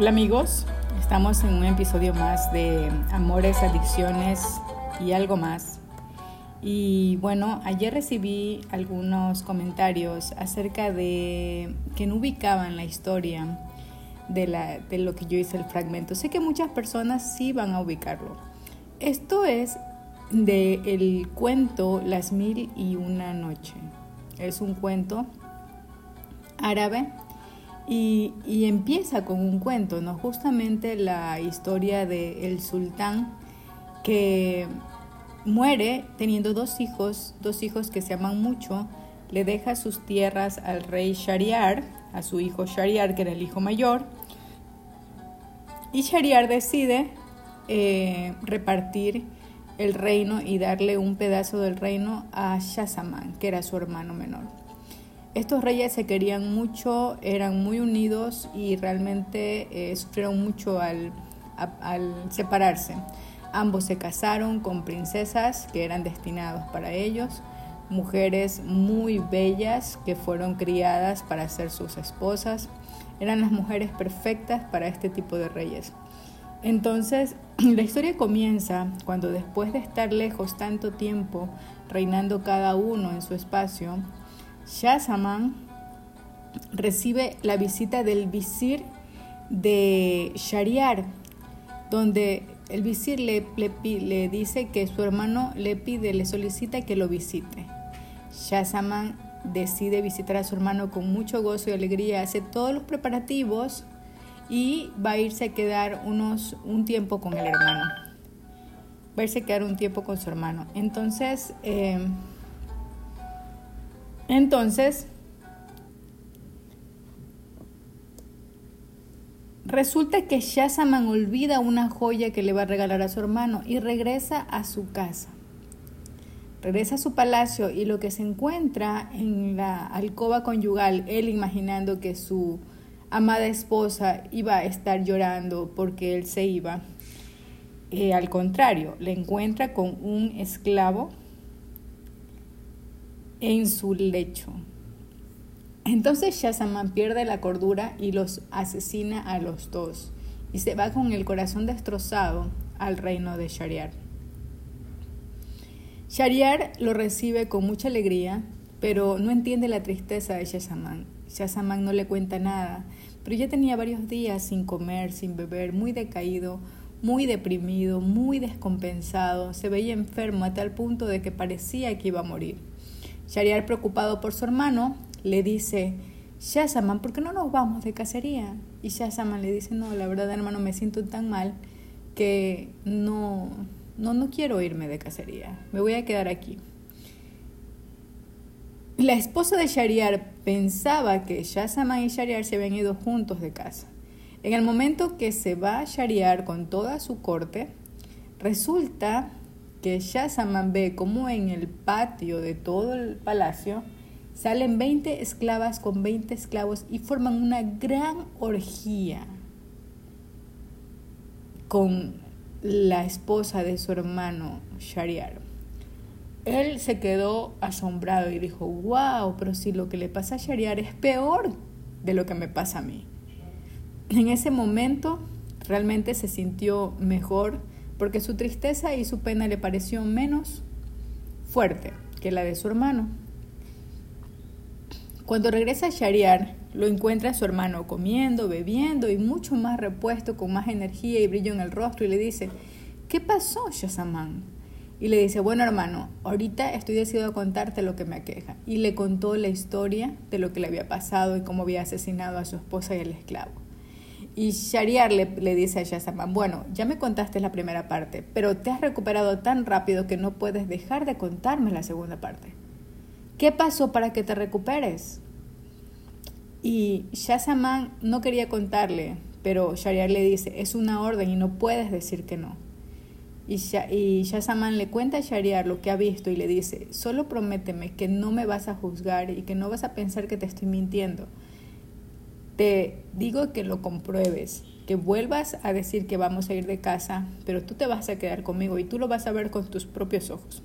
Hola amigos, estamos en un episodio más de Amores, Adicciones y algo más. Y bueno, ayer recibí algunos comentarios acerca de que no ubicaban la historia de, lo que yo hice el fragmento. Sé que muchas personas sí van a ubicarlo. Esto es de el cuento Las mil y una noche. Es un cuento árabe y, empieza con un cuento, ¿no? Justamente la historia del el sultán que muere teniendo dos hijos, dos hijos que se aman mucho, le deja sus tierras al rey Shariar, a su hijo Shariar, que era el hijo mayor, y Shariar decide eh, repartir el reino y darle un pedazo del reino a Shazamán, que era su hermano menor. Estos reyes se querían mucho, eran muy unidos y realmente eh, sufrieron mucho al, al separarse. Ambos se casaron con princesas que eran destinados para ellos, mujeres muy bellas que fueron criadas para ser sus esposas. Eran las mujeres perfectas para este tipo de reyes. Entonces, la historia comienza cuando después de estar lejos tanto tiempo, reinando cada uno en su espacio, Shahzaman recibe la visita del visir de Shariar, donde el visir le, le, dice que su hermano le pide, le solicita que lo visite. Shahzaman decide visitar a su hermano con mucho gozo y alegría, hace todos los preparativos y va a irse a quedar unos, un tiempo con el hermano. Va a irse a quedar un tiempo con su hermano. Entonces, eh, entonces, resulta que Shazaman olvida una joya que le va a regalar a su hermano y regresa a su casa. Regresa a su palacio y lo que se encuentra en la alcoba conyugal, él imaginando que su amada esposa iba a estar llorando porque él se iba, eh, al contrario, le encuentra con un esclavo en su lecho. Entonces Shazamán pierde la cordura y los asesina a los dos y se va con el corazón destrozado al reino de Shariar. Shariar lo recibe con mucha alegría, pero no entiende la tristeza de Shazamán. Shazamán no le cuenta nada, pero ya tenía varios días sin comer, sin beber, muy decaído, muy deprimido, muy descompensado, se veía enfermo a tal punto de que parecía que iba a morir. Shariar, preocupado por su hermano, le dice, Shazaman, ¿por qué no nos vamos de cacería? Y Shazaman le dice, no, la verdad hermano, me siento tan mal que no, no, no quiero irme de cacería, me voy a quedar aquí. La esposa de Shariar pensaba que Shazaman y Shariar se habían ido juntos de casa. En el momento que se va a Shariar con toda su corte, resulta que Shazamán ve como en el patio de todo el palacio salen 20 esclavas con 20 esclavos y forman una gran orgía con la esposa de su hermano Shariar. Él se quedó asombrado y dijo, wow, pero si lo que le pasa a Shariar es peor de lo que me pasa a mí. En ese momento realmente se sintió mejor porque su tristeza y su pena le pareció menos fuerte que la de su hermano. Cuando regresa a Shariar, lo encuentra a su hermano comiendo, bebiendo y mucho más repuesto, con más energía y brillo en el rostro, y le dice, ¿qué pasó, Shazaman? Y le dice, bueno hermano, ahorita estoy decidido a contarte lo que me aqueja. Y le contó la historia de lo que le había pasado y cómo había asesinado a su esposa y al esclavo. Y Shariar le, dice a Shazaman, bueno, ya me contaste la primera parte, pero te has recuperado tan rápido que no puedes dejar de contarme la segunda parte. ¿Qué pasó para que te recuperes? Y Shazaman no quería contarle, pero Shariar le dice, es una orden y no puedes decir que no. Y, Shazaman le cuenta a Shariar lo que ha visto y le dice, solo prométeme que no me vas a juzgar y que no vas a pensar que te estoy mintiendo te digo que lo compruebes, que vuelvas a decir que vamos a ir de casa, pero tú te vas a quedar conmigo y tú lo vas a ver con tus propios ojos.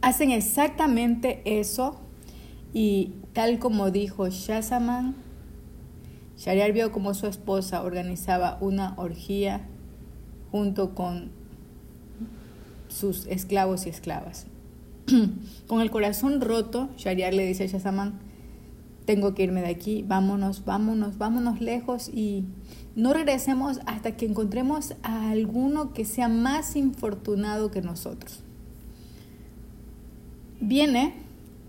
Hacen exactamente eso y tal como dijo Shazaman, Shariar vio como su esposa organizaba una orgía junto con sus esclavos y esclavas. con el corazón roto, Shariar le dice a Shazaman, tengo que irme de aquí, vámonos, vámonos, vámonos lejos y no regresemos hasta que encontremos a alguno que sea más infortunado que nosotros. Viene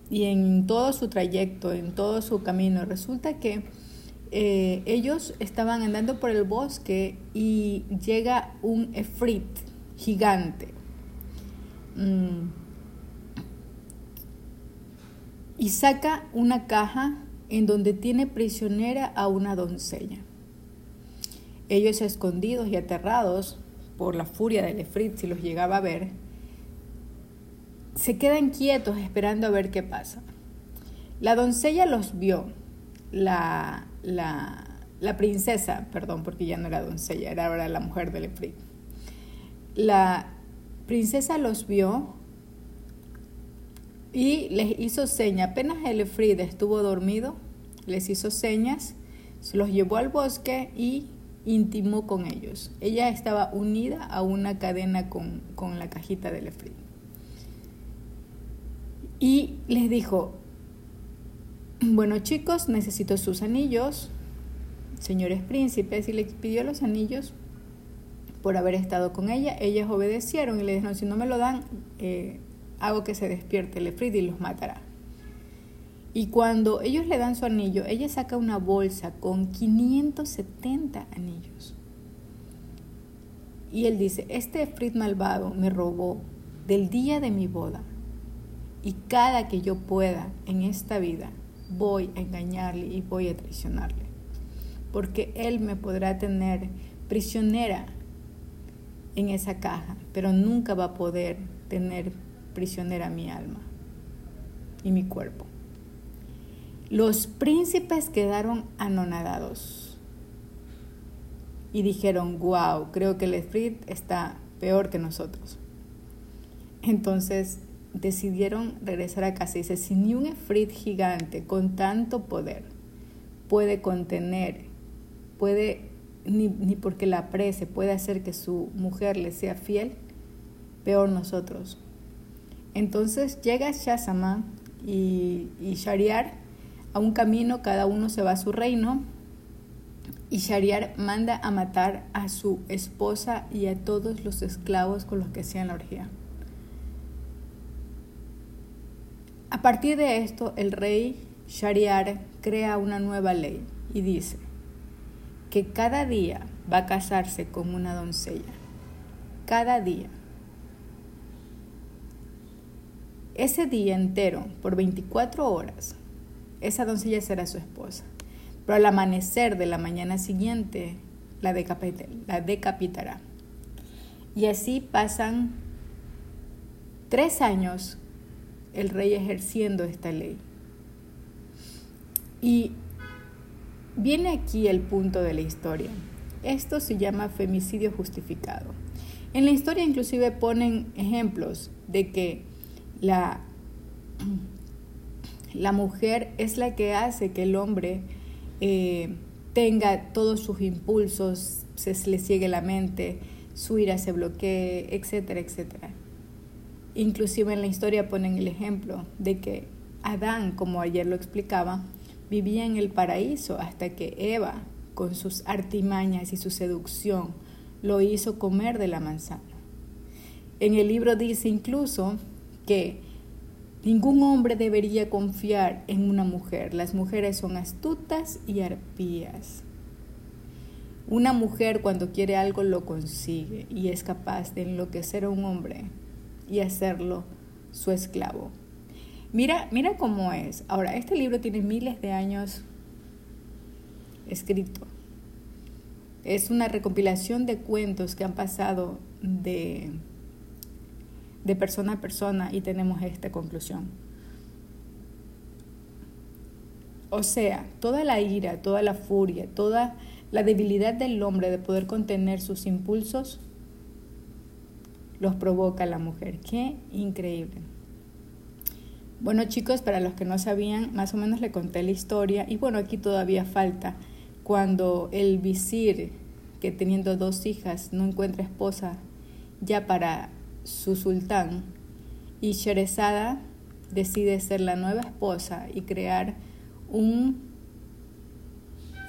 y en todo su trayecto, en todo su camino, resulta que eh, ellos estaban andando por el bosque y llega un efrit gigante. Mm. y saca una caja en donde tiene prisionera a una doncella. Ellos escondidos y aterrados por la furia del Efrit, si los llegaba a ver, se quedan quietos esperando a ver qué pasa. La doncella los vio, la, la, la princesa, perdón, porque ya no era doncella, era ahora la mujer del Efrit. La princesa los vio y les hizo seña. Apenas el Efrid estuvo dormido, les hizo señas, se los llevó al bosque y intimó con ellos. Ella estaba unida a una cadena con, la cajita del Efrid. Y les dijo, bueno chicos, necesito sus anillos, señores príncipes, y le pidió los anillos por haber estado con ella. Ellas obedecieron y le dijeron, si no me lo dan, eh, hago que se despierte el Efrid y los matará. Y cuando ellos le dan su anillo, ella saca una bolsa con 570 anillos. Y él dice, este Efrid malvado me robó del día de mi boda. Y cada que yo pueda en esta vida, voy a engañarle y voy a traicionarle. Porque él me podrá tener prisionera en esa caja, pero nunca va a poder tener prisionera mi alma y mi cuerpo. Los príncipes quedaron anonadados y dijeron, wow, creo que el Efrit está peor que nosotros. Entonces decidieron regresar a casa y dice, si ni un Efrit gigante con tanto poder puede contener, puede, ni, ni porque la aprecie, puede hacer que su mujer le sea fiel, peor nosotros. Entonces llega Shazama y, y Shariar a un camino, cada uno se va a su reino y Shariar manda a matar a su esposa y a todos los esclavos con los que hacían la orgía. A partir de esto, el rey Shariar crea una nueva ley y dice que cada día va a casarse con una doncella. Cada día. Ese día entero, por 24 horas, esa doncella será su esposa. Pero al amanecer de la mañana siguiente, la, la decapitará. Y así pasan tres años el rey ejerciendo esta ley. Y viene aquí el punto de la historia. Esto se llama femicidio justificado. En la historia inclusive ponen ejemplos de que la, la mujer es la que hace que el hombre eh, tenga todos sus impulsos, se le ciegue la mente, su ira se bloquee, etcétera, etcétera. Inclusive en la historia ponen el ejemplo de que Adán, como ayer lo explicaba, vivía en el paraíso hasta que Eva, con sus artimañas y su seducción, lo hizo comer de la manzana. En el libro dice incluso que ningún hombre debería confiar en una mujer. Las mujeres son astutas y arpías. Una mujer cuando quiere algo lo consigue y es capaz de enloquecer a un hombre y hacerlo su esclavo. Mira, mira cómo es. Ahora, este libro tiene miles de años escrito. Es una recopilación de cuentos que han pasado de de persona a persona y tenemos esta conclusión. O sea, toda la ira, toda la furia, toda la debilidad del hombre de poder contener sus impulsos, los provoca la mujer. Qué increíble. Bueno chicos, para los que no sabían, más o menos le conté la historia y bueno, aquí todavía falta cuando el visir, que teniendo dos hijas no encuentra esposa ya para su sultán, y Sherezada decide ser la nueva esposa y crear un,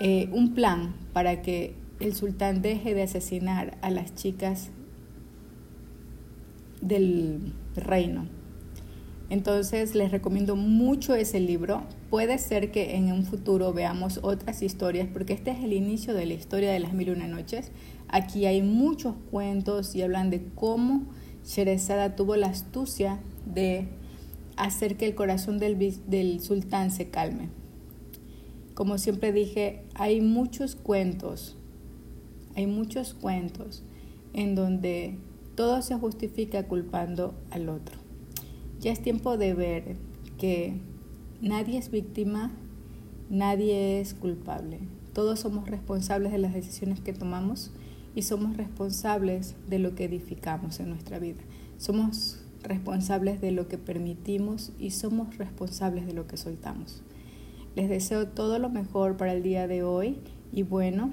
eh, un plan para que el sultán deje de asesinar a las chicas del reino. Entonces les recomiendo mucho ese libro. Puede ser que en un futuro veamos otras historias porque este es el inicio de la historia de las mil y una noches. Aquí hay muchos cuentos y hablan de cómo Sherezada tuvo la astucia de hacer que el corazón del, del sultán se calme. Como siempre dije, hay muchos cuentos, hay muchos cuentos en donde todo se justifica culpando al otro. Ya es tiempo de ver que nadie es víctima, nadie es culpable. Todos somos responsables de las decisiones que tomamos y somos responsables de lo que edificamos en nuestra vida. Somos responsables de lo que permitimos y somos responsables de lo que soltamos. Les deseo todo lo mejor para el día de hoy y bueno,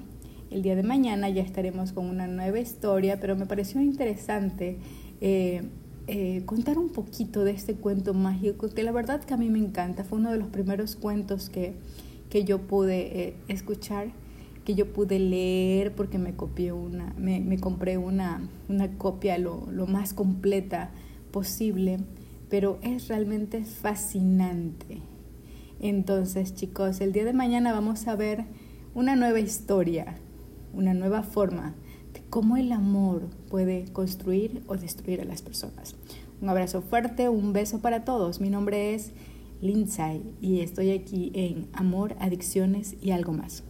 el día de mañana ya estaremos con una nueva historia, pero me pareció interesante eh, eh, contar un poquito de este cuento mágico que la verdad que a mí me encanta. Fue uno de los primeros cuentos que, que yo pude eh, escuchar, que yo pude leer porque me copié una, me, me compré una, una copia lo, lo más completa posible, pero es realmente fascinante. Entonces, chicos, el día de mañana vamos a ver una nueva historia, una nueva forma cómo el amor puede construir o destruir a las personas. Un abrazo fuerte, un beso para todos. Mi nombre es Lindsay y estoy aquí en Amor, Adicciones y algo más.